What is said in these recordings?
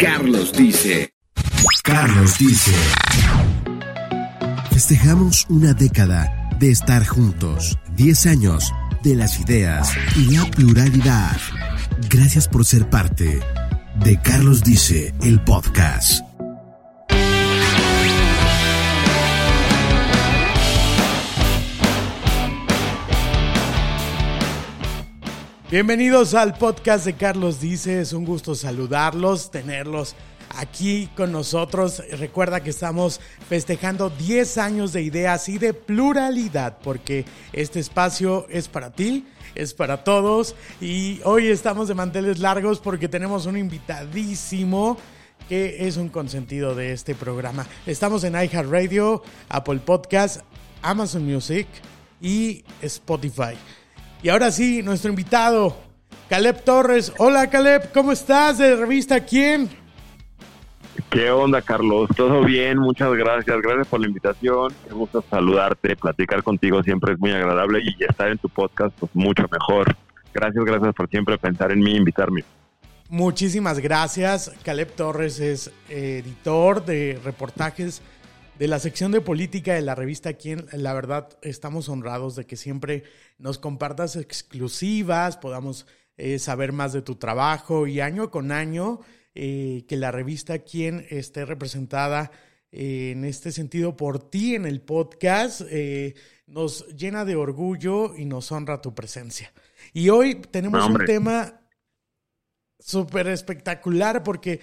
Carlos dice. Carlos dice. Festejamos una década de estar juntos, 10 años de las ideas y la pluralidad. Gracias por ser parte de Carlos dice, el podcast. Bienvenidos al podcast de Carlos Dice, es un gusto saludarlos, tenerlos aquí con nosotros. Recuerda que estamos festejando 10 años de ideas y de pluralidad, porque este espacio es para ti, es para todos y hoy estamos de manteles largos porque tenemos un invitadísimo que es un consentido de este programa. Estamos en iHeartRadio, Apple Podcast, Amazon Music y Spotify. Y ahora sí, nuestro invitado, Caleb Torres. Hola Caleb, ¿cómo estás? De revista ¿Quién? ¿Qué onda, Carlos? Todo bien, muchas gracias. Gracias por la invitación. Me gusta saludarte, platicar contigo siempre es muy agradable y estar en tu podcast, pues mucho mejor. Gracias, gracias por siempre pensar en mí e invitarme. Muchísimas gracias. Caleb Torres es editor de reportajes de la sección de política de la revista Quien, la verdad estamos honrados de que siempre nos compartas exclusivas, podamos eh, saber más de tu trabajo y año con año eh, que la revista Quien esté representada eh, en este sentido por ti en el podcast nos llena de orgullo y nos honra tu presencia. Y hoy tenemos un tema súper espectacular porque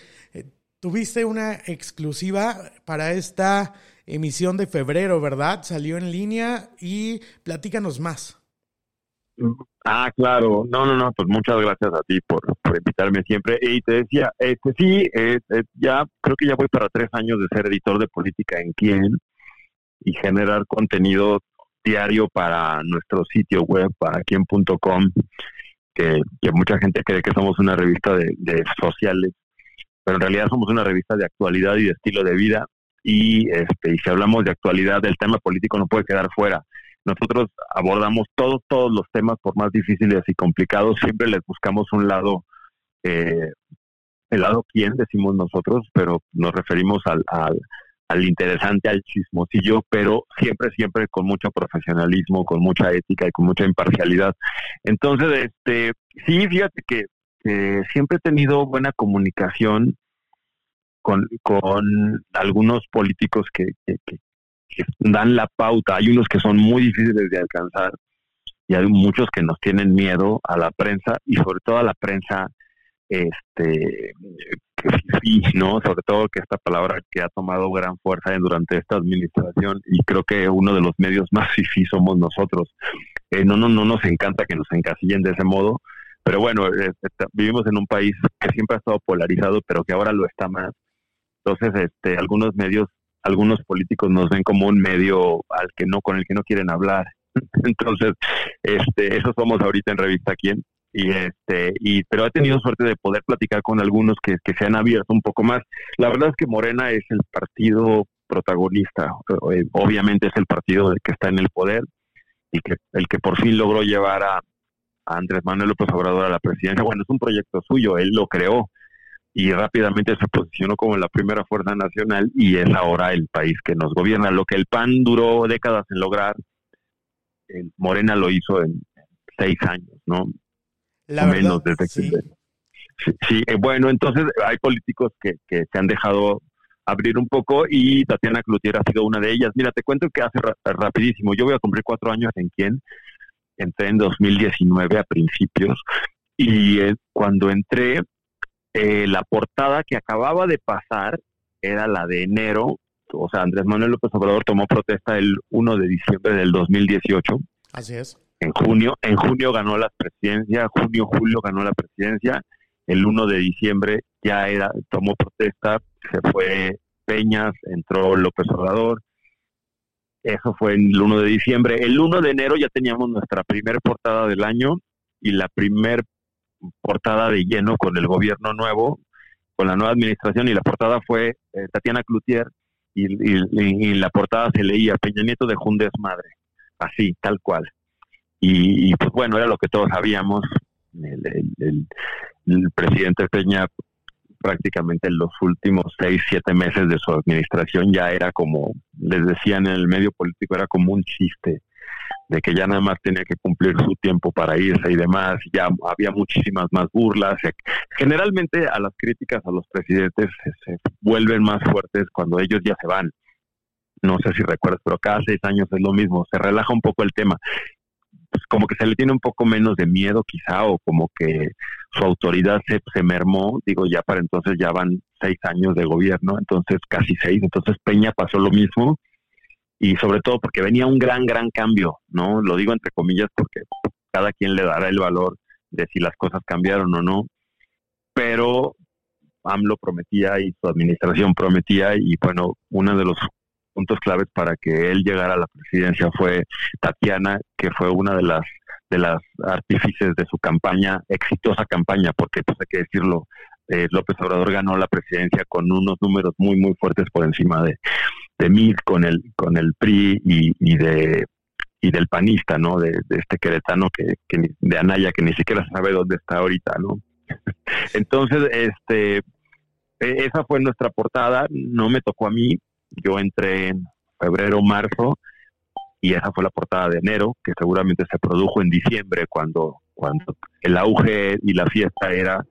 Tuviste una exclusiva para esta emisión de febrero, ¿verdad? Salió en línea y platícanos más. Ah, claro. No, no, no, pues muchas gracias a ti por, invitarme siempre. Y te decía, este sí, ya creo que ya voy para tres años de ser editor de política en Quién y generar contenido diario para nuestro sitio web, para quien.com, que, que mucha gente cree que somos una revista de, de sociales pero en realidad somos una revista de actualidad y de estilo de vida y, este, y si hablamos de actualidad, el tema político no puede quedar fuera. Nosotros abordamos todos, todos los temas, por más difíciles y complicados, siempre les buscamos un lado, eh, el lado quién, decimos nosotros, pero nos referimos al, al, al interesante, al chismosillo, pero siempre, siempre con mucho profesionalismo, con mucha ética y con mucha imparcialidad. Entonces, este, sí, fíjate que siempre he tenido buena comunicación con, con algunos políticos que, dan la pauta. Hay unos que son muy difíciles de alcanzar y hay muchos que nos tienen miedo a la prensa y sobre todo a la prensa este sí, no sobre todo que esta palabra que ha tomado gran fuerza durante esta administración y creo que uno de los medios más fifí somos nosotros eh, no no no nos encanta que nos encasillen de ese modo pero bueno, eh, vivimos en un país que siempre ha estado polarizado, pero que ahora lo está más. Entonces, este, algunos medios, algunos políticos nos ven como un medio al que no, con el que no quieren hablar. Entonces, este, eso somos ahorita en Revista Quién. Y este, y, pero he tenido suerte de poder platicar con algunos que, que se han abierto un poco más. La verdad es que Morena es el partido protagonista, eh, obviamente es el partido que está en el poder y que el que por fin logró llevar a, Andrés Manuel López Obrador a la presidencia. Bueno, es un proyecto suyo, él lo creó y rápidamente se posicionó como la primera fuerza nacional y es ahora el país que nos gobierna. Lo que el PAN duró décadas en lograr, Morena lo hizo en seis años, ¿no? La menos desde sí. sí, eh, bueno, entonces hay políticos que, que se han dejado abrir un poco y Tatiana Cloutier ha sido una de ellas. Mira, te cuento que hace rapidísimo, yo voy a cumplir cuatro años en quién entré en 2019 a principios y eh, cuando entré, eh, la portada que acababa de pasar era la de enero, o sea, Andrés Manuel López Obrador tomó protesta el 1 de diciembre del 2018. Así es. En junio, en junio ganó la presidencia, junio, julio ganó la presidencia, el 1 de diciembre ya era, tomó protesta, se fue Peñas, entró López Obrador, eso fue el 1 de diciembre. El 1 de enero ya teníamos nuestra primera portada del año y la primer portada de lleno con el gobierno nuevo, con la nueva administración, y la portada fue eh, Tatiana Cloutier, y, la portada se leía Peña Nieto de Jundes Madre, así, tal cual. Y, pues bueno, era lo que todos sabíamos. El presidente Peña prácticamente los últimos seis, siete meses de su administración ya era como, les decían en el medio político, era como un chiste de que ya nada más tenía que cumplir su tiempo para irse y demás, ya había muchísimas más burlas. Generalmente a las críticas a los presidentes se, vuelven más fuertes cuando ellos ya se van. No sé si recuerdas, pero cada seis años es lo mismo, se relaja un poco el tema. Como que se le tiene un poco menos de miedo quizá o como que su autoridad se, se mermó, digo ya para entonces ya van seis años de gobierno, entonces casi seis, entonces Peña pasó lo mismo y sobre todo porque venía un gran, gran cambio, ¿no? Lo digo entre comillas porque cada quien le dará el valor de si las cosas cambiaron o no, pero AMLO prometía y su administración prometía y bueno, uno de los puntos claves para que él llegara a la presidencia fue Tatiana, que fue una de las de las artífices de su campaña, exitosa campaña, porque pues hay que decirlo, eh, López Obrador ganó la presidencia con unos números muy muy fuertes por encima de, de MID con el, con el PRI y, de y del panista, ¿no? De, este queretano que, de Anaya que ni siquiera sabe dónde está ahorita, ¿no? Entonces, este, e, esa fue nuestra portada, no me tocó a mí, yo entré en febrero, marzo, y esa fue la portada de enero, que seguramente se produjo en diciembre, cuando, cuando el auge y la fiesta era,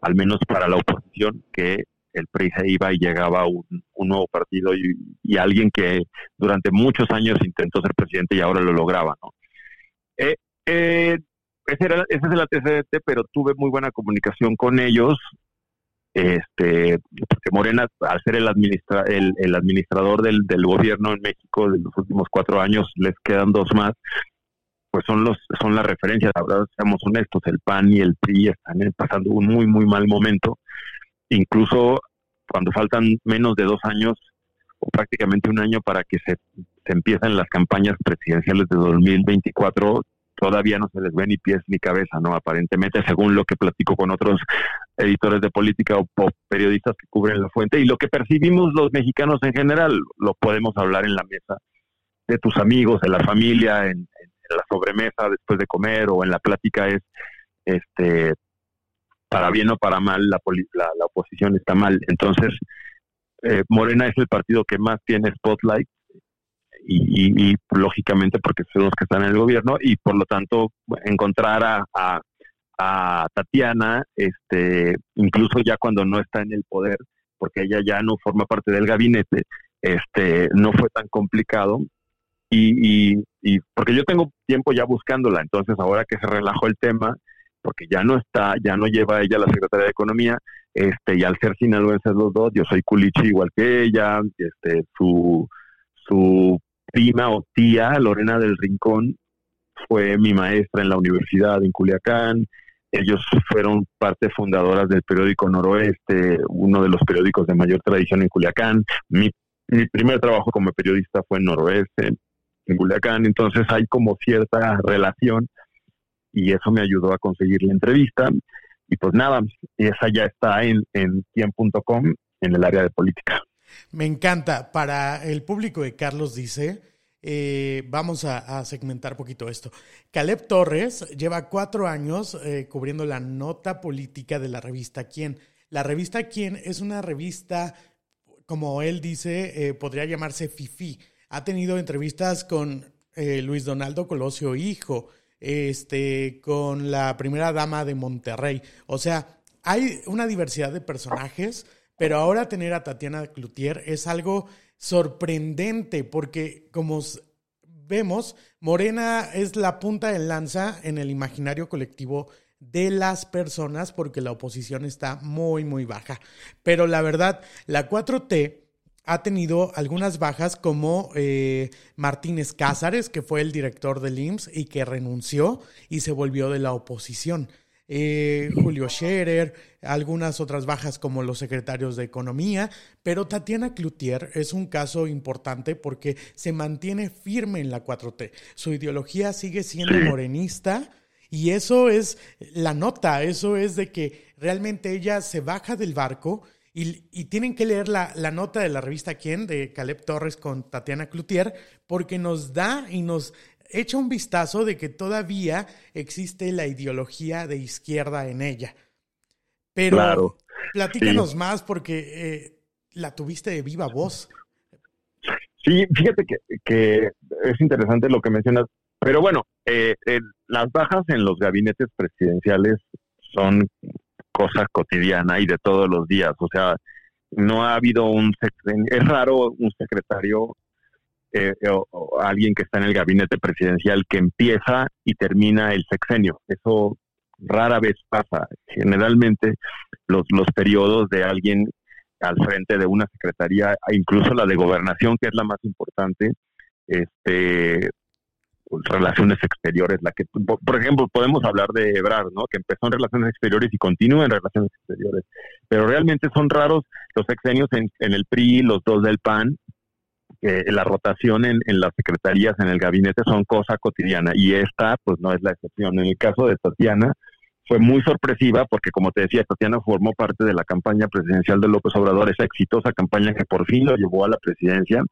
al menos para la oposición, que el PRI se iba y llegaba un, nuevo partido y, alguien que durante muchos años intentó ser presidente y ahora lo lograba, ¿no? Eh, eh, ese, era, ese es el antecedente, pero tuve muy buena comunicación con ellos, este, porque Morena, al ser el, administra, el, administrador del, gobierno en México de los últimos cuatro años, les quedan dos más, pues son los son las referencias, verdad, seamos honestos, el PAN y el PRI están pasando un muy, muy mal momento, incluso cuando faltan menos de dos años o prácticamente un año para que se, se empiecen las campañas presidenciales de 2024, todavía no se les ve ni pies ni cabeza, ¿no? Aparentemente, según lo que platico con otros editores de política o, periodistas que cubren la fuente, y lo que percibimos los mexicanos en general, lo podemos hablar en la mesa de tus amigos, de la familia, en, en la sobremesa después de comer o en la plática es, este, para bien o para mal, la, la, oposición está mal. Entonces, eh, Morena es el partido que más tiene spotlight y, lógicamente porque son los que están en el gobierno y por lo tanto encontrar a, a, Tatiana, este, incluso ya cuando no está en el poder, porque ella ya no forma parte del gabinete, este, no fue tan complicado. Y, y, y porque yo tengo tiempo ya buscándola, entonces ahora que se relajó el tema, porque ya no está, ya no lleva ella la Secretaría de Economía, este, y al ser sinaloenses los dos, yo soy culichi igual que ella, este, su, su prima o tía, Lorena del Rincón, fue mi maestra en la universidad en Culiacán, ellos fueron parte fundadoras del periódico Noroeste, uno de los periódicos de mayor tradición en Culiacán. Mi, mi primer trabajo como periodista fue en Noroeste, en Culiacán, entonces hay como cierta relación y eso me ayudó a conseguir la entrevista. Y pues nada, esa ya está en, en en el área de política. Me encanta. Para el público de Carlos dice, eh, vamos a, segmentar un poquito esto. Caleb Torres lleva cuatro años eh, cubriendo la nota política de la revista Quién. La revista Quién es una revista, como él dice, eh, podría llamarse FIFI. Ha tenido entrevistas con Luis Donaldo Colosio Hijo, este, con la primera dama de Monterrey. O sea, hay una diversidad de personajes, pero ahora tener a Tatiana Cloutier es algo sorprendente porque como vemos, Morena es la punta de lanza en el imaginario colectivo de las personas porque la oposición está muy, muy baja. Pero la verdad, la 4T ha tenido algunas bajas como eh, Martínez Cázares, que fue el director del IMSS y que renunció y se volvió de la oposición. Eh, Julio Scherer, algunas otras bajas como los secretarios de Economía, pero Tatiana Cloutier es un caso importante porque se mantiene firme en la 4T. Su ideología sigue siendo morenista y eso es la nota, eso es de que realmente ella se baja del barco y, tienen que leer la, nota de la revista Quién, de Caleb Torres con Tatiana Cloutier, porque nos da y nos echa un vistazo de que todavía existe la ideología de izquierda en ella. Pero, Platícanos más porque eh, la tuviste de viva voz. Sí, fíjate que, que es interesante lo que mencionas, pero bueno, eh, las bajas en los gabinetes presidenciales son cosa cotidiana y de todos los días, o sea, no ha habido un es raro un secretario eh, o, alguien que está en el gabinete presidencial que empieza y termina el sexenio. Eso rara vez pasa. Generalmente los, los periodos de alguien al frente de una secretaría, incluso la de gobernación, que es la más importante, este, relaciones exteriores, la que, por ejemplo, podemos hablar de Ebrard, ¿no? Que empezó en relaciones exteriores y continúa en relaciones exteriores, pero realmente son raros los sexenios en, el PRI, los dos del PAN, que la rotación en, en, las secretarías, en el gabinete, son cosa cotidiana y esta, pues, no es la excepción. En el caso de Tatiana, fue muy sorpresiva porque, como te decía, Tatiana formó parte de la campaña presidencial de López Obrador, esa exitosa campaña que por fin lo llevó a la presidencia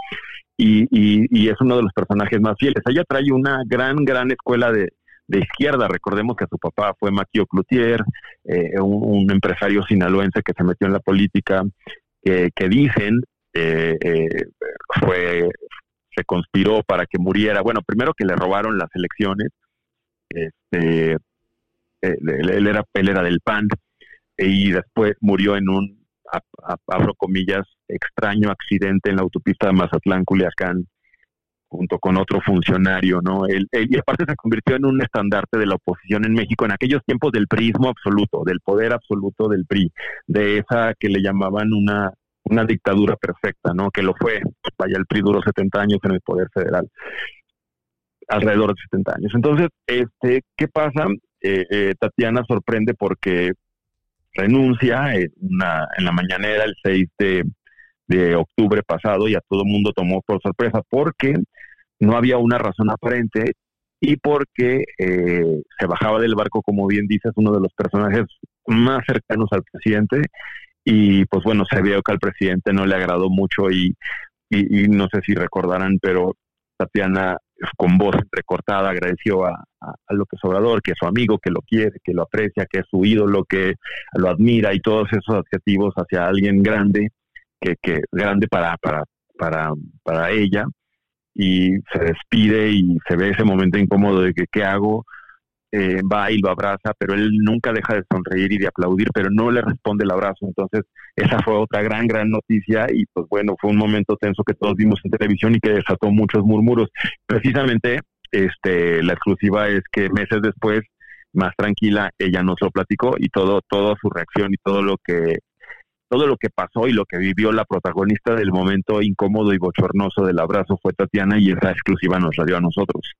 y, y, es uno de los personajes más fieles. Ella trae una gran, gran escuela de, de izquierda. Recordemos que su papá fue Maquio Cloutier, eh, un, empresario sinaloense que se metió en la política, que, que dicen eh, eh, fue se conspiró para que muriera. Bueno, primero que le robaron las elecciones, este, él, era, él era del PAN y después murió en un, abro comillas, extraño accidente en la autopista de Mazatlán-Culiacán junto con otro funcionario, ¿no? Él, y aparte se convirtió en un estandarte de la oposición en México en aquellos tiempos del prismo absoluto, del poder absoluto del PRI, de esa que le llamaban una, una dictadura perfecta, ¿no? Que lo fue. Vaya, el PRI duró 70 años en el poder federal, alrededor de 70 años. Entonces, este, ¿qué pasa? Eh, eh, Tatiana sorprende porque renuncia en, una, en la mañanera el 6 de, octubre pasado y a todo mundo tomó por sorpresa porque no había una razón aparente y porque eh, se bajaba del barco, como bien dices, uno de los personajes más cercanos al presidente y pues bueno, se vio que al presidente no le agradó mucho y, y no sé si recordarán, pero Tatiana con voz entrecortada agradeció a, a, López Obrador, que es su amigo, que lo quiere, que lo aprecia, que es su ídolo, que lo admira y todos esos adjetivos hacia alguien grande, que, que grande para, para, para, para ella, y se despide y se ve ese momento incómodo de que qué hago, eh, va y lo abraza, pero él nunca deja de sonreír y de aplaudir, pero no le responde el abrazo. Entonces, esa fue otra gran, gran noticia y pues bueno, fue un momento tenso que todos vimos en televisión y que desató muchos murmuros. Precisamente, este, la exclusiva es que meses después, más tranquila, ella nos lo platicó y todo, toda su reacción y todo lo que todo lo que pasó y lo que vivió la protagonista del momento incómodo y bochornoso del abrazo fue Tatiana y esa exclusiva nos la dio a nosotros.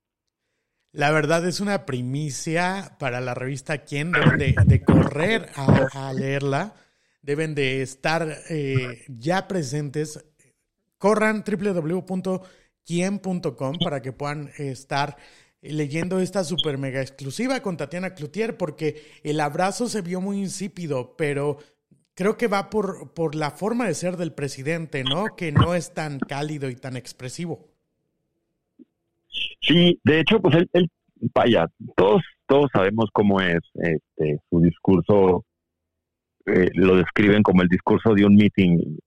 La verdad es una primicia para la revista Quién. Deben de, correr a, leerla. Deben de estar eh, ya presentes. Corran www.quien.com para que puedan estar leyendo esta super mega exclusiva con Tatiana Cloutier porque el abrazo se vio muy insípido, pero creo que va por, por la forma de ser del presidente, ¿no? Que no es tan cálido y tan expresivo. Sí, de hecho, pues él, vaya, todos, todos sabemos cómo es este, su discurso, eh, lo describen como el discurso de un meeting.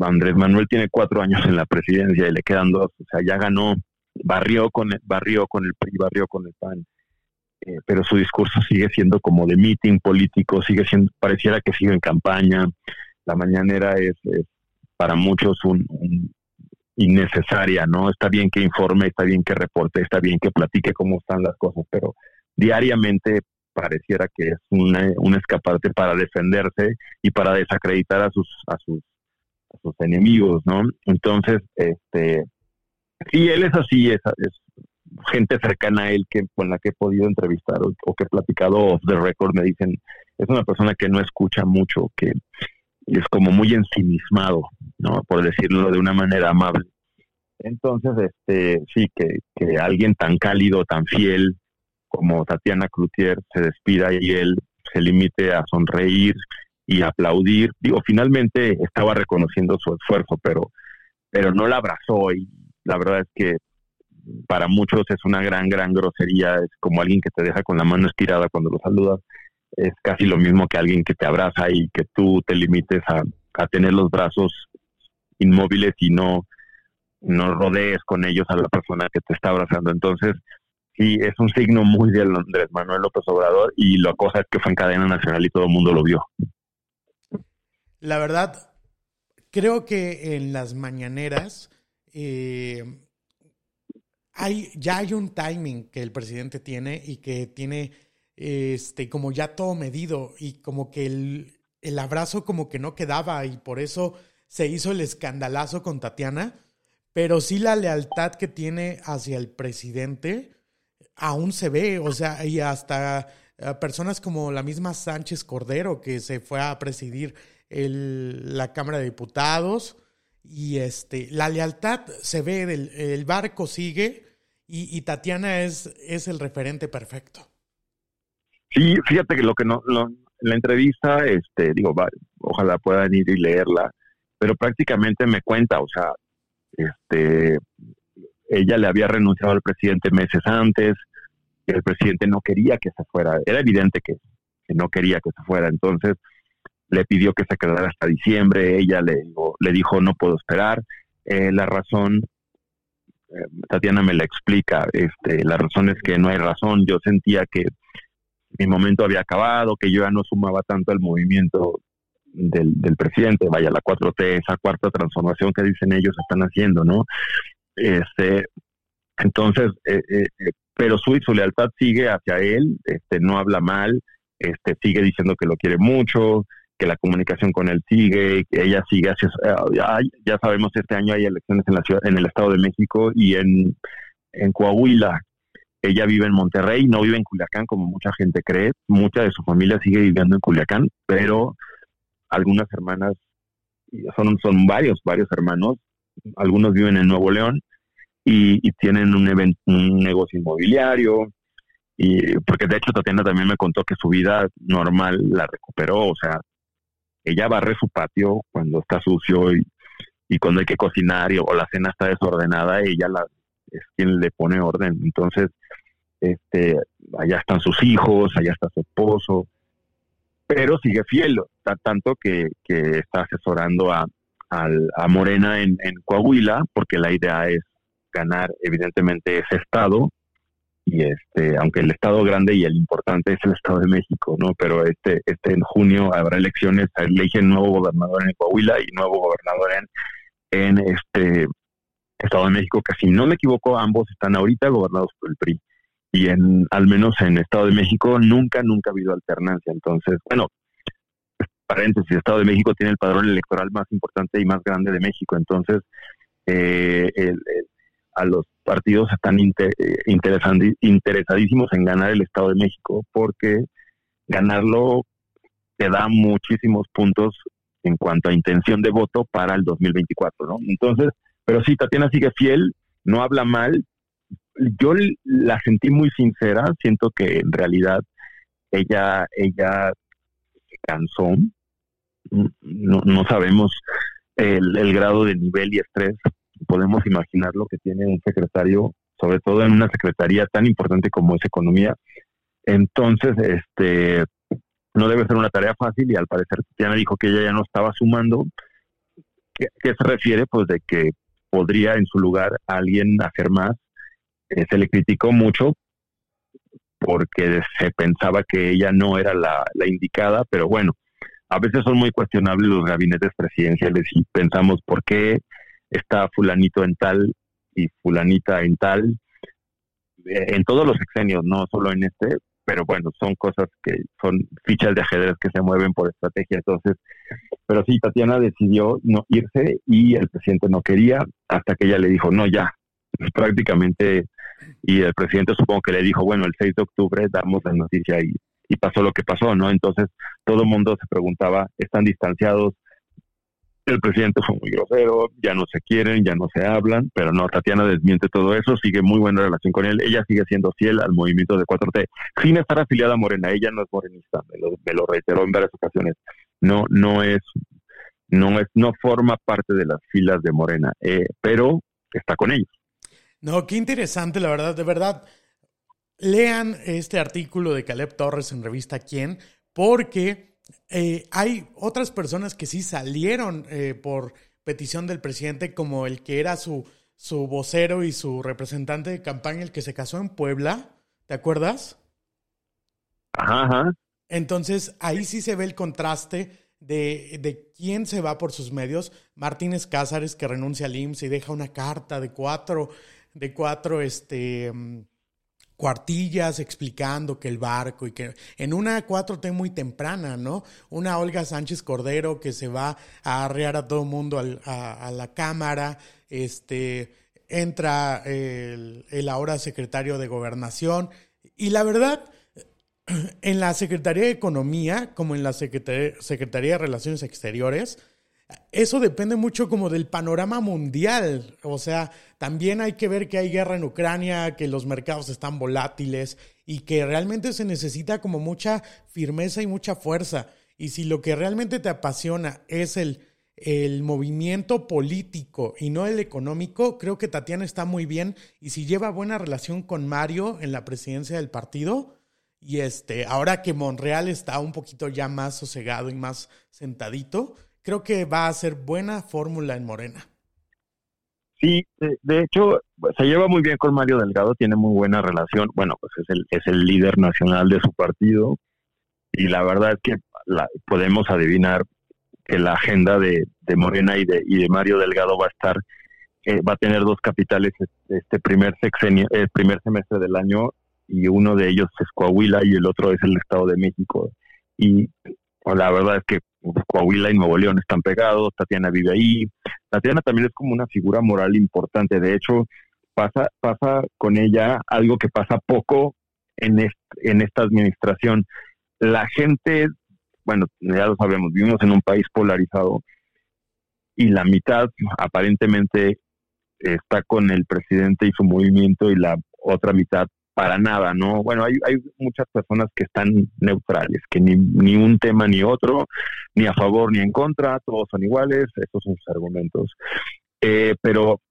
Andrés Manuel tiene cuatro años en la presidencia y le quedan dos, o sea, ya ganó, barrió con barrió con el PRI, barrió con el PAN, eh, pero su discurso sigue siendo como de meeting político, sigue siendo, pareciera que sigue en campaña. La mañanera es, es para muchos un, innecesaria, ¿no? Está bien que informe, está bien que reporte, está bien que platique cómo están las cosas, pero diariamente pareciera que es un escaparate para defenderse y para desacreditar a sus a sus enemigos, ¿no? Entonces, este sí él es así, es, es gente cercana a él que con la que he podido entrevistar o, que he platicado off the record me dicen es una persona que no escucha mucho, que es como muy ensimismado, ¿no? Por decirlo de una manera amable. Entonces, este, sí, que, que alguien tan cálido, tan fiel como Tatiana Cloutier se despida y él se limite a sonreír y aplaudir. Digo, finalmente estaba reconociendo su esfuerzo, pero, pero no la abrazó y la verdad es que para muchos es una gran, gran grosería, es como alguien que te deja con la mano estirada cuando lo saludas es casi lo mismo que alguien que te abraza y que tú te limites a, a tener los brazos inmóviles y no, no rodees con ellos a la persona que te está abrazando. Entonces, sí, es un signo muy de Andrés Manuel López Obrador y la cosa es que fue en cadena nacional y todo el mundo lo vio. La verdad, creo que en las mañaneras eh, hay, ya hay un timing que el presidente tiene y que tiene este, como ya todo medido y como que el, el abrazo como que no quedaba y por eso se hizo el escandalazo con Tatiana, pero sí la lealtad que tiene hacia el presidente aún se ve, o sea, y hasta eh, personas como la misma Sánchez Cordero que se fue a presidir el, la Cámara de Diputados y este, la lealtad se ve, el barco sigue y, Tatiana es, es el referente perfecto. Sí, fíjate que lo que no, la entrevista, este, digo, ojalá puedan ir y leerla, pero prácticamente me cuenta, o sea, este, ella le había renunciado al presidente meses antes, y el presidente no quería que se fuera, era evidente que, no quería que se fuera, entonces le pidió que se quedara hasta diciembre, ella le, le dijo no puedo esperar, eh, la razón, eh, Tatiana me la explica, este, la razón es que no hay razón, yo sentía que mi momento había acabado, que yo ya no sumaba tanto al movimiento del, del presidente, vaya, la 4T, esa cuarta transformación que dicen ellos están haciendo, ¿no? Este, entonces, eh, eh, eh, pero su, su lealtad sigue hacia él, este, no habla mal, este, sigue diciendo que lo quiere mucho, que la comunicación con él sigue, que ella sigue hacia, ya, ya sabemos este año hay elecciones en la ciudad, en el Estado de México y en, en Coahuila, ella vive en Monterrey, no vive en Culiacán como mucha gente cree. Mucha de su familia sigue viviendo en Culiacán, pero algunas hermanas, son, son varios, varios hermanos, algunos viven en Nuevo León y, tienen un, un negocio inmobiliario, y porque de hecho Tatiana también me contó que su vida normal la recuperó, o sea, ella barre su patio cuando está sucio y, y cuando hay que cocinar y, o la cena está desordenada, ella la, es quien le pone orden. Entonces, este, allá están sus hijos, allá está su esposo, pero sigue fiel, tanto que, que está asesorando a, a, Morena en, Coahuila, porque la idea es ganar evidentemente ese estado, y este, aunque el estado grande y el importante es el estado de México, ¿no? Pero este, este en junio habrá elecciones, eligen nuevo gobernador en Coahuila y nuevo gobernador en, en este Estado de México, que si no me equivoco, ambos están ahorita gobernados por el PRI y en al menos en Estado de México nunca, nunca ha habido alternancia. Entonces, bueno, paréntesis, Estado de México tiene el padrón electoral más importante y más grande de México. Entonces, eh, a los partidos están eh, interesadísimos en ganar el Estado de México porque ganarlo te da muchísimos puntos en cuanto a intención de voto para el 2024, ¿no? Entonces, pero sí, Tatiana sigue fiel, no habla mal, yo la sentí muy sincera, siento que en realidad ella, ella se cansó, no, no sabemos el, el, grado de nivel y estrés, podemos imaginar lo que tiene un secretario, sobre todo en una secretaría tan importante como es economía. Entonces, este, no debe ser una tarea fácil y al parecer Tatiana dijo que ella ya no estaba sumando. ¿Qué, qué se refiere? Pues de que podría en su lugar alguien hacer más eh, se le criticó mucho porque se pensaba que ella no era la, indicada, pero bueno, a veces son muy cuestionables los gabinetes presidenciales y pensamos por qué está fulanito en tal y fulanita en tal, eh, en todos los sexenios, no solo en este, pero bueno, son cosas que son fichas de ajedrez que se mueven por estrategia. Entonces, pero sí, Tatiana decidió no irse y el presidente no quería hasta que ella le dijo, no, ya, prácticamente y el presidente supongo que le dijo, bueno, el 6 de octubre damos la noticia y, y pasó lo que pasó, ¿no? Entonces todo el mundo se preguntaba, ¿están distanciados? El presidente fue muy grosero, ya no se quieren, ya no se hablan, pero no, Tatiana desmiente todo eso, sigue muy buena relación con él, ella sigue siendo fiel al movimiento de 4T, sin estar afiliada a Morena, ella no es morenista, me lo, me lo reiteró en varias ocasiones, no, no es, no es, no forma parte de las filas de Morena, eh, pero está con ellos. No, qué interesante, la verdad, de verdad. Lean este artículo de Caleb Torres en revista Quién, porque eh, hay otras personas que sí salieron eh, por petición del presidente, como el que era su, su vocero y su representante de campaña, el que se casó en Puebla, ¿te acuerdas? Ajá, Entonces ahí sí se ve el contraste de, de, quién se va por sus medios. Martínez Cázares, que renuncia al IMSS y deja una carta de cuatro, de cuatro, este mm, cuartillas explicando que el barco y que en una 4T muy temprana, ¿no? Una Olga Sánchez Cordero que se va a arrear a todo el mundo a, a, la Cámara, este, entra el, el ahora secretario de Gobernación y la verdad, en la Secretaría de Economía, como en la Secretaría, Secretaría de Relaciones Exteriores, eso depende mucho como del panorama mundial. O sea, también hay que ver que hay guerra en Ucrania, que los mercados están volátiles y que realmente se necesita como mucha firmeza y mucha fuerza. Y si lo que realmente te apasiona es el, el movimiento político y no el económico, creo que Tatiana está muy bien. Y si lleva buena relación con Mario en la presidencia del partido, y este, ahora que Monreal está un poquito ya más sosegado y más sentadito, creo que va a ser buena fórmula en Morena. Sí, de, hecho, se lleva muy bien con Mario Delgado, tiene muy buena relación. Bueno, pues es el, es el líder nacional de su partido y la verdad es que la, podemos adivinar que la agenda de, de, Morena y de, y de Mario Delgado va a estar, eh, va a tener dos capitales este primer sexenio, el primer semestre del año y uno de ellos es Coahuila y el otro es el Estado de México. Y la verdad es que Coahuila y Nuevo León están pegados, Tatiana vive ahí. Tatiana también es como una figura moral importante. De hecho, pasa, pasa con ella algo que pasa poco en, en esta administración. La gente, bueno, ya lo sabemos, vivimos en un país polarizado y la mitad aparentemente está con el presidente y su movimiento y la otra mitad para nada, ¿no? Bueno, hay, hay muchas personas que están neutrales, que ni, ni un tema ni otro, ni a favor ni en contra, todos son iguales, esos son sus argumentos. Eh, pero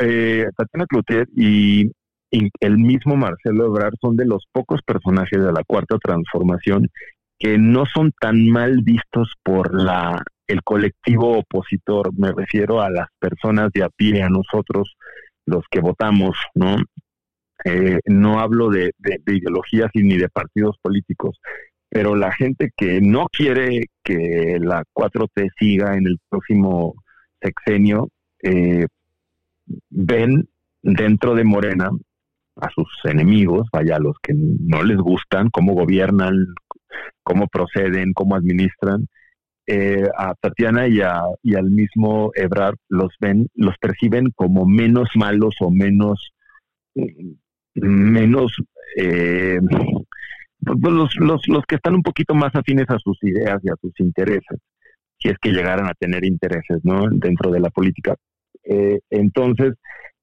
eh, Tatiana Cloutier y, y, el mismo Marcelo Ebrard son de los pocos personajes de la Cuarta Transformación que no son tan mal vistos por la el colectivo opositor, me refiero a las personas de a pie, a nosotros, los que votamos, ¿no? Eh, no hablo de, ideologías ni de partidos políticos, pero la gente que no quiere que la 4T siga en el próximo sexenio, eh, ven dentro de Morena a sus enemigos, vaya, a los que no les gustan, cómo gobiernan, cómo proceden, cómo administran, eh, a Tatiana y, y al mismo Ebrard los ven, los perciben como menos malos o menos menos eh, pues, los, los, los que están un poquito más afines a sus ideas y a sus intereses, si es que llegaran a tener intereses ¿no? dentro de la política. Eh, entonces,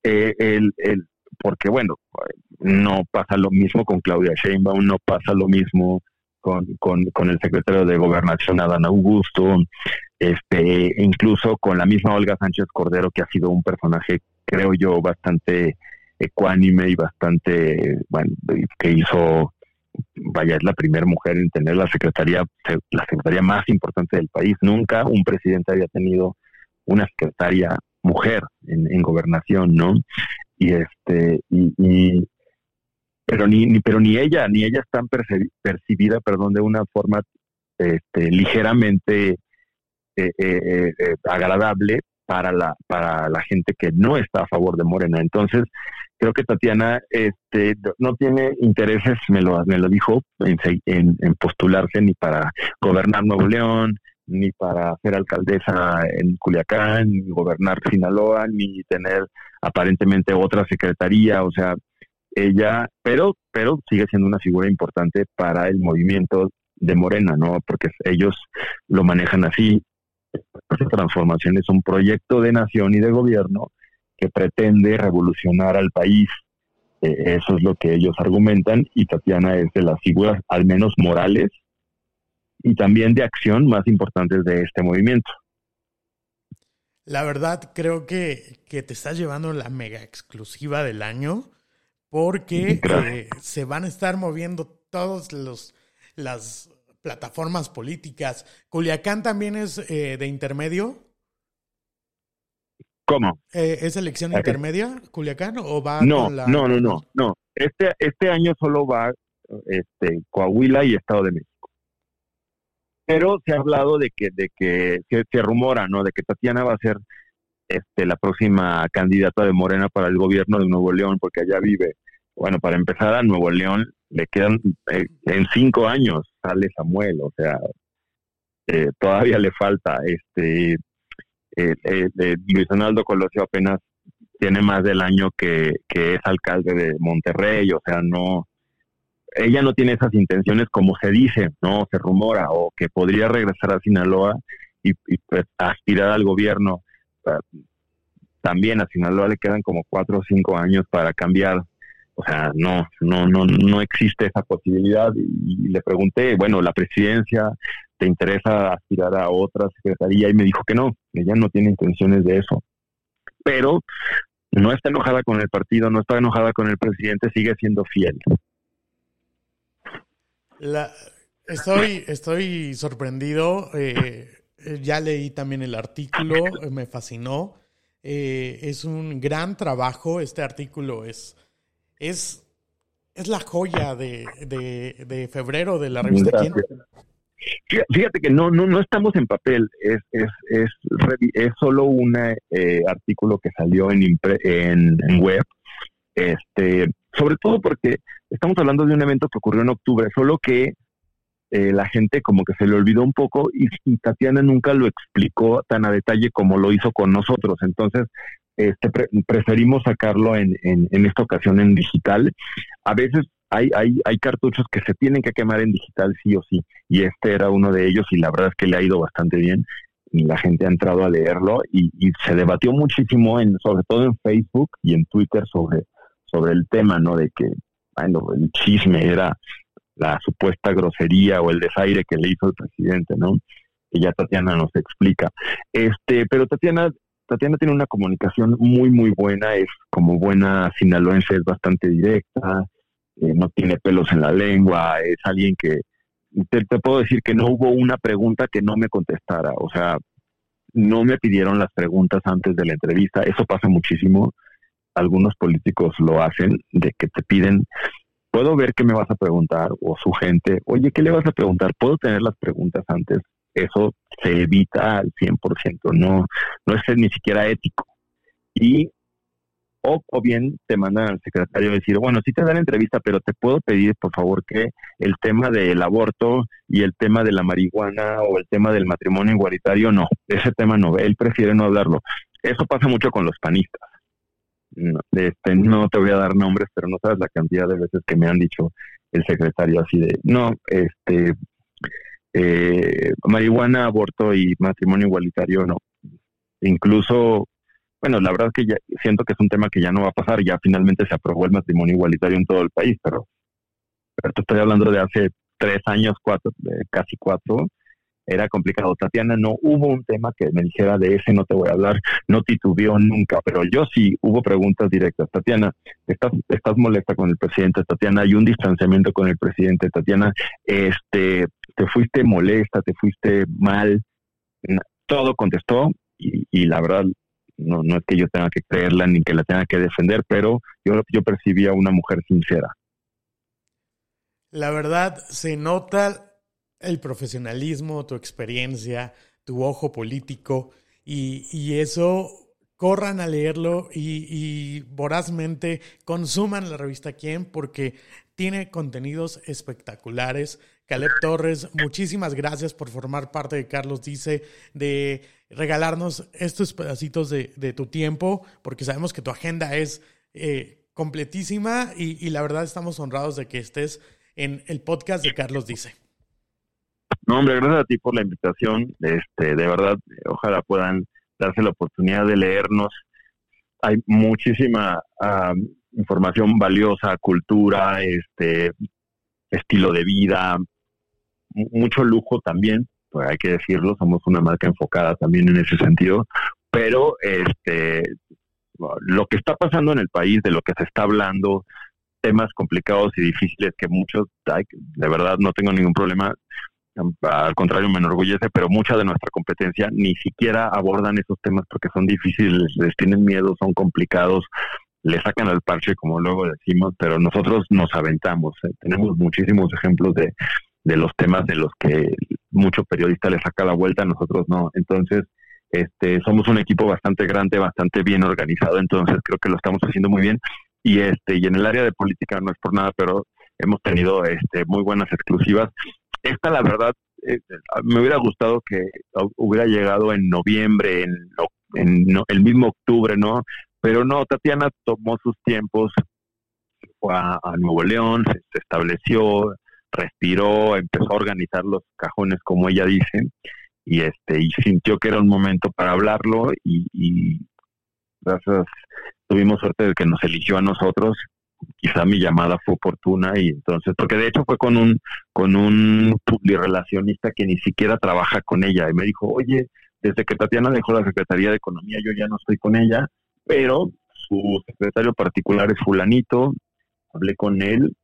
eh, el, el, porque bueno, no pasa lo mismo con Claudia Sheinbaum, no pasa lo mismo con, con, con el secretario de Gobernación, Adán Augusto, este, incluso con la misma Olga Sánchez Cordero, que ha sido un personaje, creo yo, bastante ecuánime y bastante, bueno, que hizo, vaya, es la primera mujer en tener la secretaría, la secretaría más importante del país. Nunca un presidente había tenido una secretaria mujer en, gobernación, ¿no? Y este, y, pero ni, ni, pero ni ella, ni ella es tan percibida, perdón, de una forma este, ligeramente eh, eh, eh, agradable para la, para la gente que no está a favor de Morena. Entonces, creo que Tatiana este, no tiene intereses, me lo, me lo dijo, en, en, postularse ni para gobernar Nuevo León, ni para ser alcaldesa en Culiacán, ni gobernar Sinaloa, ni tener aparentemente otra secretaría, o sea, ella, pero, pero sigue siendo una figura importante para el movimiento de Morena, ¿no? Porque ellos lo manejan así. Transformación es un proyecto de nación y de gobierno que pretende revolucionar al país. Eh, eso es lo que ellos argumentan y Tatiana es de las figuras, al menos morales, y también de acción más importantes de este movimiento. La verdad, creo que, que te estás llevando la mega exclusiva del año porque eh, se van a estar moviendo todos los las plataformas políticas. ¿Culiacán también es eh, de intermedio? ¿Cómo? Eh, ¿Es elección intermedia, Culiacán, o va no, con la... No, no, no, no. Este, este año solo va este, Coahuila y Estado de México. Pero se ha hablado de que, de que se, se rumora, ¿no? De que Tatiana va a ser este, la próxima candidata de Morena para el gobierno de Nuevo León, porque allá vive. Bueno, para empezar a Nuevo León le quedan eh, en cinco años sale Samuel, o sea, eh, todavía le falta. Este Luis Donaldo Colosio apenas tiene más del año que, que es alcalde de Monterrey, o sea, no, ella no tiene esas intenciones como se dice, no, se rumora, o que podría regresar a Sinaloa y, pues, aspirar al gobierno. También a Sinaloa le quedan como cuatro o cinco años para cambiar o sea, no, no, no, no existe esa posibilidad. Y le pregunté, bueno, la presidencia, ¿te interesa aspirar a otra secretaría? Y me dijo que no, ella no tiene intenciones de eso. Pero no está enojada con el partido, no está enojada con el presidente, sigue siendo fiel. La, estoy, estoy sorprendido. Eh, ya leí también el artículo, me fascinó. Eh, es un gran trabajo. Este artículo es es, es la joya de, de, febrero de la revista Quién. Fíjate que no, no, no estamos en papel, es, es, es, es solo un eh, artículo que salió en, en, web, este, sobre todo porque estamos hablando de un evento que ocurrió en octubre, solo que eh, la gente como que se le olvidó un poco y, Tatiana nunca lo explicó tan a detalle como lo hizo con nosotros. Entonces, este, preferimos sacarlo en, en, esta ocasión en digital. A veces hay, hay, hay cartuchos que se tienen que quemar en digital sí o sí, y este era uno de ellos y la verdad es que le ha ido bastante bien y la gente ha entrado a leerlo y, se debatió muchísimo, en, sobre todo en Facebook y en Twitter sobre, sobre el tema, ¿no? De que, bueno, el chisme era la supuesta grosería o el desaire que le hizo el presidente, ¿no? Que ya Tatiana nos explica. Este, pero Tatiana Tatiana tiene una comunicación muy, muy buena, es como buena sinaloense, es bastante directa, eh, no tiene pelos en la lengua, es alguien que, te, puedo decir que no hubo una pregunta que no me contestara, o sea, no me pidieron las preguntas antes de la entrevista, eso pasa muchísimo, algunos políticos lo hacen, de que te piden, puedo ver qué me vas a preguntar, o su gente, oye, ¿qué le vas a preguntar? ¿Puedo tener las preguntas antes? Eso se evita al 100%, no, no es ni siquiera ético. Y o, o, bien te mandan al secretario a decir, bueno, sí te dan entrevista, pero te puedo pedir, por favor, que el tema del aborto y el tema de la marihuana o el tema del matrimonio igualitario, no, ese tema no, él prefiere no hablarlo. Eso pasa mucho con los panistas. No, este, no te voy a dar nombres, pero no sabes la cantidad de veces que me han dicho el secretario así de, no, este, eh, marihuana, aborto y matrimonio igualitario no. Incluso, bueno, la verdad es que ya siento que es un tema que ya no va a pasar, ya finalmente se aprobó el matrimonio igualitario en todo el país, pero, pero te estoy hablando de hace tres años, cuatro, casi cuatro, era complicado. Tatiana, no hubo un tema que me dijera de ese no te voy a hablar, no titubeó nunca, pero yo sí hubo preguntas directas. Tatiana, ¿estás, estás molesta con el presidente? Tatiana, hay un distanciamiento con el presidente. Tatiana, este, te fuiste molesta, te fuiste mal. Todo contestó y, y la verdad no, no es que yo tenga que creerla ni que la tenga que defender, pero yo, yo percibía a una mujer sincera. La verdad, se nota el profesionalismo, tu experiencia, tu ojo político y, eso corran a leerlo y, vorazmente consuman la revista Quién porque tiene contenidos espectaculares. Caleb Torres, muchísimas gracias por formar parte de Carlos Dice, de regalarnos estos pedacitos de, tu tiempo, porque sabemos que tu agenda es eh, completísima y, la verdad estamos honrados de que estés en el podcast de Carlos Dice. No, hombre, gracias a ti por la invitación. Este, de verdad, ojalá puedan darse la oportunidad de leernos. Hay muchísima información valiosa, cultura, este, estilo de vida, mucho lujo también, pues hay que decirlo, somos una marca enfocada también en ese sentido, pero este lo que está pasando en el país, de lo que se está hablando, temas complicados y difíciles que muchos, de verdad no tengo ningún problema, al contrario me enorgullece, pero mucha de nuestra competencia ni siquiera abordan esos temas porque son difíciles, les tienen miedo, son complicados, le sacan al parche, como luego decimos, pero nosotros nos aventamos. ¿eh? Tenemos muchísimos ejemplos de, de los temas de los que mucho periodista le saca la vuelta, nosotros no. Entonces, este, somos un equipo bastante grande, bastante bien organizado, entonces creo que lo estamos haciendo muy bien. Y este, y en el área de política no es por nada, pero hemos tenido este, muy buenas exclusivas. Esta, la verdad, eh, me hubiera gustado que hubiera llegado en noviembre, en, en el mismo octubre, ¿no? Pero no, Tatiana tomó sus tiempos, fue a, Nuevo León, se, estableció, respiró, empezó a organizar los cajones como ella dice, y este y sintió que era un momento para hablarlo y, y gracias tuvimos suerte de que nos eligió a nosotros. Quizá mi llamada fue oportuna y entonces porque de hecho fue con un con un relacionista que ni siquiera trabaja con ella y me dijo oye desde que Tatiana dejó la secretaría de economía yo ya no estoy con ella pero su secretario particular es fulanito hablé con él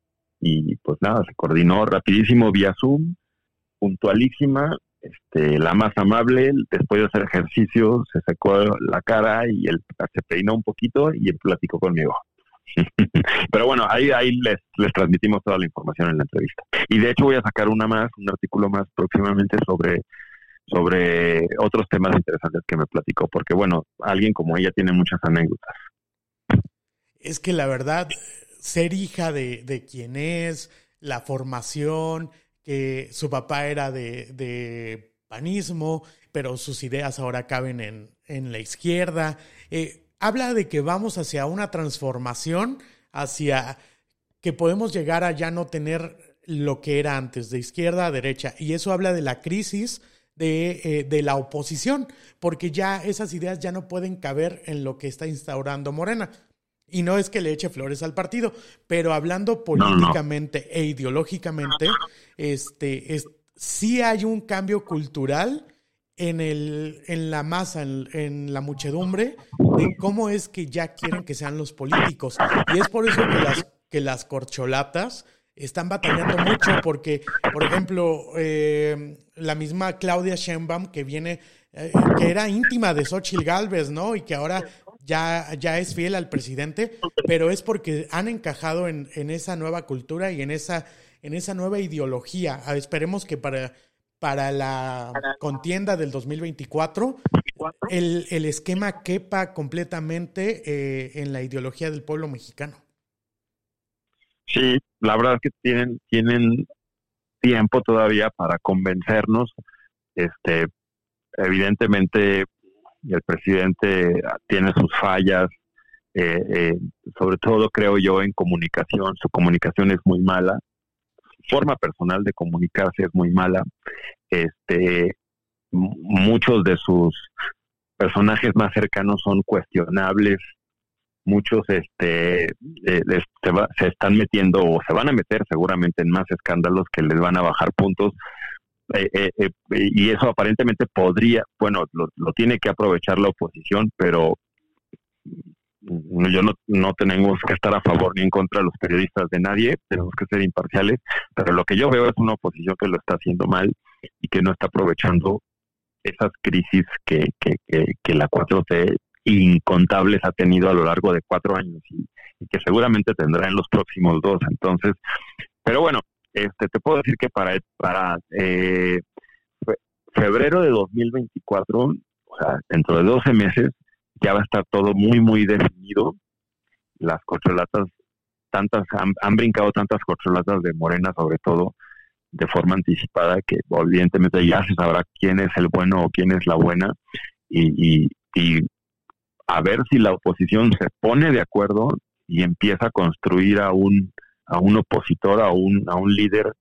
y pues nada se coordinó rapidísimo vía Zoom puntualísima este, la más amable, después de hacer ejercicio, se secó la cara y él se peinó un poquito y él platicó conmigo. Pero bueno, ahí, ahí les, les transmitimos toda la información en la entrevista. Y de hecho voy a sacar una más, un artículo más próximamente sobre, sobre otros temas interesantes que me platicó, porque bueno, alguien como ella tiene muchas anécdotas. Es que la verdad, ser hija de, de quien es, la formación, que su papá era de, de panismo, pero sus ideas ahora caben en, en la izquierda. Eh, habla de que vamos hacia una transformación, hacia que podemos llegar a ya no tener lo que era antes, de izquierda a derecha. Y eso habla de la crisis de, eh, de, la oposición, porque ya esas ideas ya no pueden caber en lo que está instaurando Morena. Y no es que le eche flores al partido, pero hablando políticamente e ideológicamente, este, es, sí hay un cambio cultural en, el, en la masa, en, la muchedumbre, de cómo es que ya quieren que sean los políticos. Y es por eso que las, que las corcholatas están batallando mucho, porque, por ejemplo, eh, la misma Claudia Sheinbaum, que viene, eh, que era íntima de Xochitl Galvez, ¿no? Y que ahora ya, ya es fiel al presidente, pero es porque han encajado en, en esa nueva cultura y en esa, en esa nueva ideología. Ah, esperemos que para, para la contienda del 2024 el, el esquema quepa completamente eh, en la ideología del pueblo mexicano. Sí, la verdad es que tienen, tienen tiempo todavía para convencernos. Este, evidentemente el presidente tiene sus fallas, eh, eh, sobre todo creo yo en comunicación, su comunicación es muy mala, su forma personal de comunicarse es muy mala, este, muchos de sus personajes más cercanos son cuestionables, muchos este eh, se, se, están metiendo o se van a meter seguramente en más escándalos que les van a bajar puntos eh, eh, eh, y eso aparentemente podría, bueno, lo, tiene que aprovechar la oposición, pero yo no, no tenemos que estar a favor ni en contra de los periodistas de nadie, tenemos que ser imparciales, pero lo que yo veo es una oposición que lo está haciendo mal y que no está aprovechando esas crisis que, que, que, la 4T incontables ha tenido a lo largo de cuatro años y que seguramente tendrá en los próximos dos. Entonces, pero bueno, este, te puedo decir que para, para eh, febrero de 2024, o sea, dentro de 12 meses, ya va a estar todo muy, muy definido. Las corcholatas, tantas, han, brincado tantas corcholatas de Morena, sobre todo, de forma anticipada, que evidentemente ya se sabrá quién es el bueno o quién es la buena. Y, y, y a ver si la oposición se pone de acuerdo y empieza a construir a un a un opositor, a un, a un líder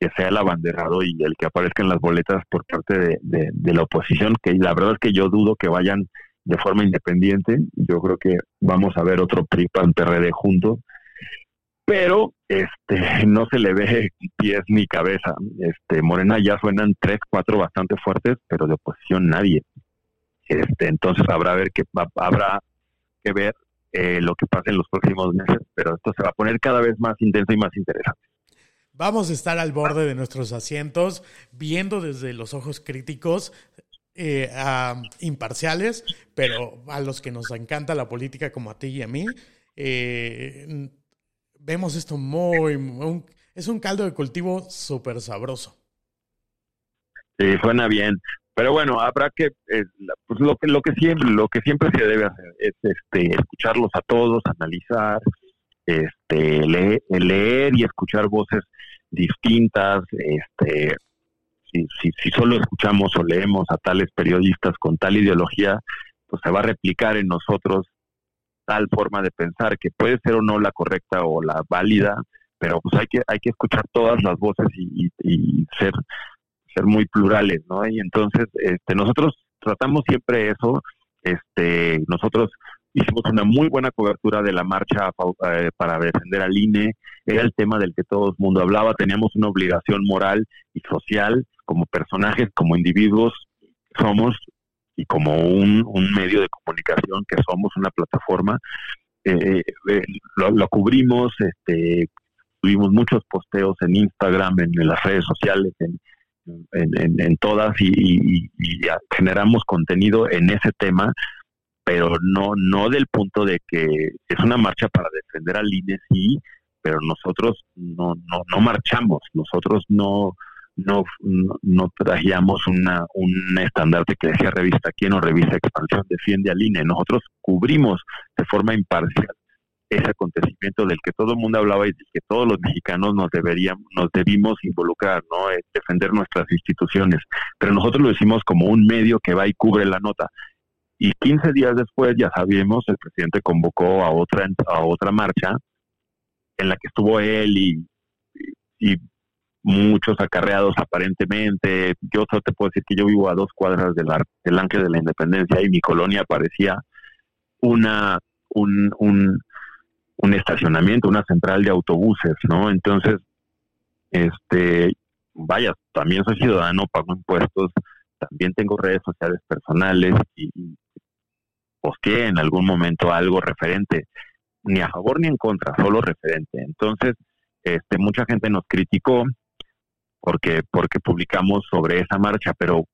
que sea el abanderado y el que aparezca en las boletas por parte de, la oposición, que la verdad es que yo dudo que vayan de forma independiente. Yo creo que vamos a ver otro PRI PAN PRD juntos, pero este no se le ve pies ni cabeza. Este Morena ya suenan tres, cuatro bastante fuertes, pero de oposición nadie. Este, entonces habrá ver que habrá que ver eh, lo que pasa en los próximos meses, pero esto se va a poner cada vez más intenso y más interesante. Vamos a estar al borde de nuestros asientos, viendo desde los ojos críticos, eh, imparciales, pero a los que nos encanta la política como a ti y a mí, eh, vemos esto muy, es un caldo de cultivo súper sabroso. Sí, suena bien. Pero bueno, habrá que, eh, pues lo que lo que siempre lo que siempre se debe hacer es este escucharlos a todos, analizar, este leer, leer y escuchar voces distintas, este si, si, si solo escuchamos o leemos a tales periodistas con tal ideología, pues se va a replicar en nosotros tal forma de pensar que puede ser o no la correcta o la válida, pero pues hay que hay que escuchar todas las voces y, ser ser muy plurales, ¿no? Y entonces este nosotros tratamos siempre eso, este nosotros hicimos una muy buena cobertura de la marcha eh, para defender al INE, era el tema del que todo el mundo hablaba, teníamos una obligación moral y social como personajes, como individuos, somos y como un, medio de comunicación que somos una plataforma, eh, eh, lo, cubrimos, este, tuvimos muchos posteos en Instagram, en, las redes sociales, en, en, todas y, generamos contenido en ese tema, pero no no del punto de que es una marcha para defender al INE, sí, pero nosotros no, no, no marchamos, nosotros no no, no, traíamos una, un estandarte que decía revista quién o revista expansión defiende al INE. Nosotros cubrimos de forma imparcial ese acontecimiento del que todo el mundo hablaba y del que todos los mexicanos nos deberíamos, nos debimos involucrar, ¿no? Eh, defender nuestras instituciones. Pero nosotros lo decimos como un medio que va y cubre la nota. Y 15 días después, ya sabíamos, el presidente convocó a otra, a otra marcha en la que estuvo él y, y muchos acarreados aparentemente. Yo solo te puedo decir que yo vivo a dos cuadras del, del Ángel de la Independencia y mi colonia parecía una un, un, un estacionamiento, una central de autobuses, ¿no? Entonces, este, vaya, también soy ciudadano, pago impuestos, también tengo redes sociales personales y posteé en algún momento algo referente, ni a favor ni en contra, solo referente. Entonces, este, mucha gente nos criticó porque, porque publicamos sobre esa marcha, pero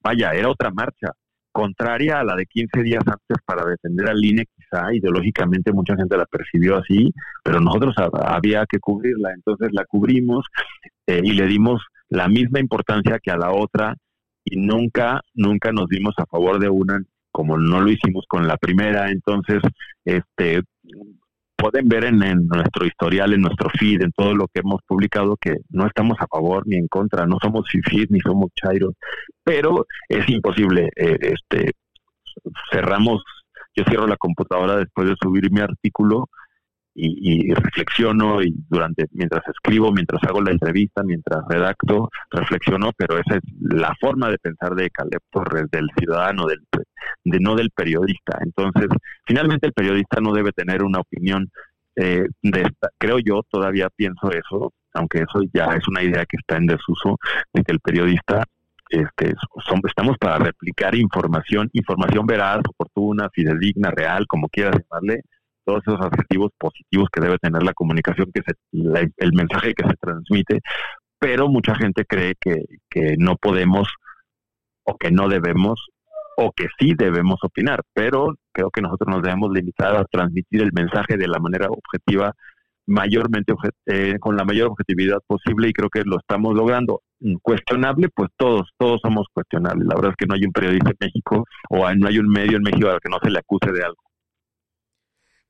vaya, era otra marcha, contraria a la de 15 días antes para defender al INE, quizá ideológicamente mucha gente la percibió así, pero nosotros había que cubrirla, entonces la cubrimos eh, y le dimos la misma importancia que a la otra y nunca, nunca nos dimos a favor de una como no lo hicimos con la primera, entonces este pueden ver en, nuestro historial, en nuestro feed, en todo lo que hemos publicado, que no estamos a favor ni en contra, no somos FIFID ni somos Chairo, pero es imposible. Eh, este Cerramos, yo cierro la computadora después de subir mi artículo y, reflexiono y durante mientras escribo, mientras hago la entrevista, mientras redacto, reflexiono, pero esa es la forma de pensar de Caleb del ciudadano, del de no del periodista. Entonces, finalmente el periodista no debe tener una opinión eh, de esta, creo yo, todavía pienso eso, aunque eso ya es una idea que está en desuso, de que el periodista este, son, estamos para replicar información, información veraz, oportuna, fidedigna, real, como quieras llamarle, todos esos adjetivos positivos que debe tener la comunicación, que se, el mensaje que se transmite, pero mucha gente cree que, que no podemos o que no debemos o que sí debemos opinar, pero creo que nosotros nos debemos limitar a transmitir el mensaje de la manera objetiva, mayormente eh, con la mayor objetividad posible y creo que lo estamos logrando. Cuestionable, pues todos, todos somos cuestionables. La verdad es que no hay un periodista en México o no hay un medio en México al que no se le acuse de algo.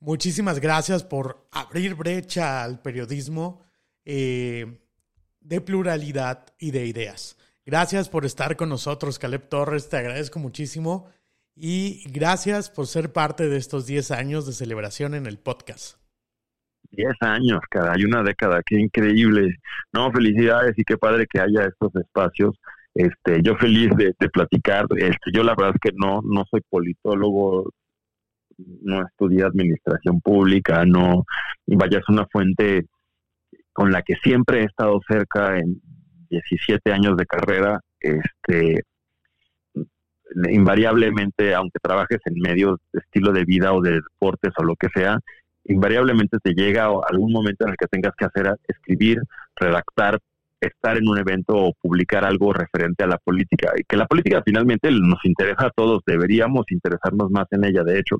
Muchísimas gracias por abrir brecha al periodismo eh, de pluralidad y de ideas. Gracias por estar con nosotros, Caleb Torres, te agradezco muchísimo y gracias por ser parte de estos 10 años de celebración en el podcast. 10 años, cada hay una década, qué increíble. No, felicidades y qué padre que haya estos espacios. Este, yo feliz de, de platicar. Este, yo la verdad es que no, no soy politólogo, no estudié administración pública, no, vaya, es una fuente con la que siempre he estado cerca en 17 años de carrera, este, invariablemente, aunque trabajes en medios de estilo de vida o de deportes o lo que sea, invariablemente te llega algún momento en el que tengas que hacer escribir, redactar, estar en un evento o publicar algo referente a la política. Y que la política finalmente nos interesa a todos, deberíamos interesarnos más en ella, de hecho.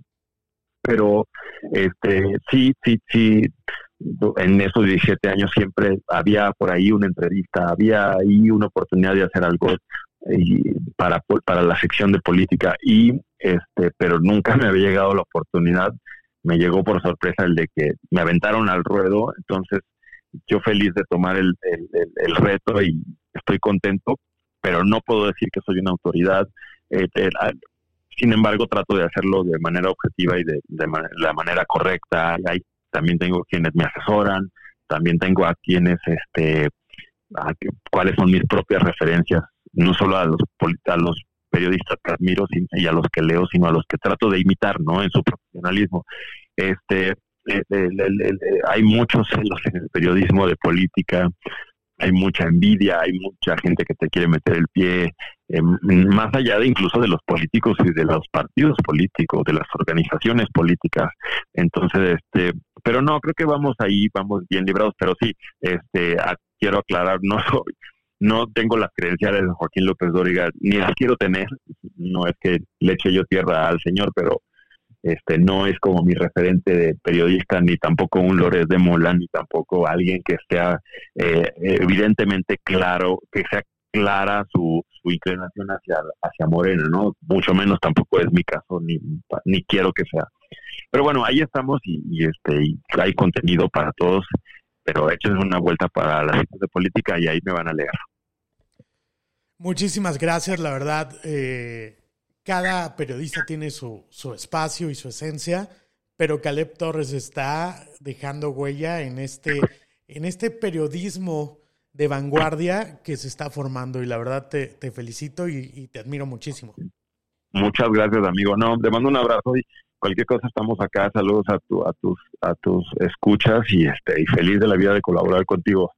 Pero este sí, sí, sí, en esos 17 años siempre había por ahí una entrevista, había ahí una oportunidad de hacer algo para, para la sección de política. Y este pero nunca me había llegado la oportunidad. Me llegó por sorpresa el de que me aventaron al ruedo. Entonces yo feliz de tomar el, el, reto y estoy contento pero no puedo decir que soy una autoridad. Eh, sin embargo trato de hacerlo de manera objetiva y de, de la manera correcta. Hay, también tengo quienes me asesoran también tengo a quienes este cuáles son mis propias referencias no solo a los, a los periodistas que admiro y a los que leo, sino a los que trato de imitar, ¿no? En su profesionalismo. Este, hay muchos celos en el periodismo de política, hay mucha envidia, hay mucha gente que te quiere meter el pie, eh, más allá de incluso de los políticos y de los partidos políticos, de las organizaciones políticas. Entonces, este, pero no, creo que vamos ahí, vamos bien librados, pero sí, este, quiero aclarar, no soy no tengo las credenciales de Joaquín López Dóriga, ni las quiero tener, no es que le eche yo tierra al señor, pero este no es como mi referente de periodista, ni tampoco un Lórez de Mola, ni tampoco alguien que sea eh, evidentemente claro, que sea clara su, su inclinación hacia, hacia Morena, ¿no? Mucho menos tampoco es mi caso, ni, ni quiero que sea. Pero bueno, ahí estamos y, este y hay contenido para todos pero hecho una vuelta para la ciencias de política y ahí me van a leer. Muchísimas gracias, la verdad. Eh, cada periodista tiene su, su, espacio y su esencia, pero Caleb Torres está dejando huella en este, en este periodismo de vanguardia que se está formando y la verdad te, te felicito y, y, te admiro muchísimo. Muchas gracias, amigo. No, te mando un abrazo y cualquier cosa estamos acá. Saludos a, tu, a tus a tus escuchas y este y feliz de la vida de colaborar contigo.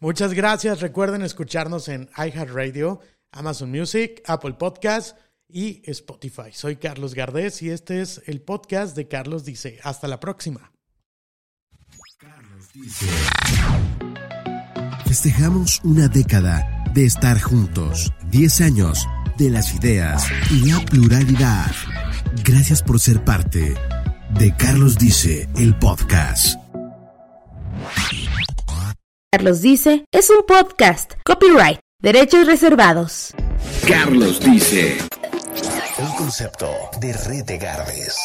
Muchas gracias. Recuerden escucharnos en iHeartRadio, Amazon Music, Apple Podcast y Spotify. Soy Carlos Gardés y este es el podcast de Carlos Dice. Hasta la próxima. Carlos Dice. Festejamos una década de estar juntos, 10 años de las ideas y la pluralidad. Gracias por ser parte de Carlos Dice, el podcast. Carlos Dice es un podcast. Copyright. Derechos reservados. Carlos Dice. Un concepto de Red de Garbes.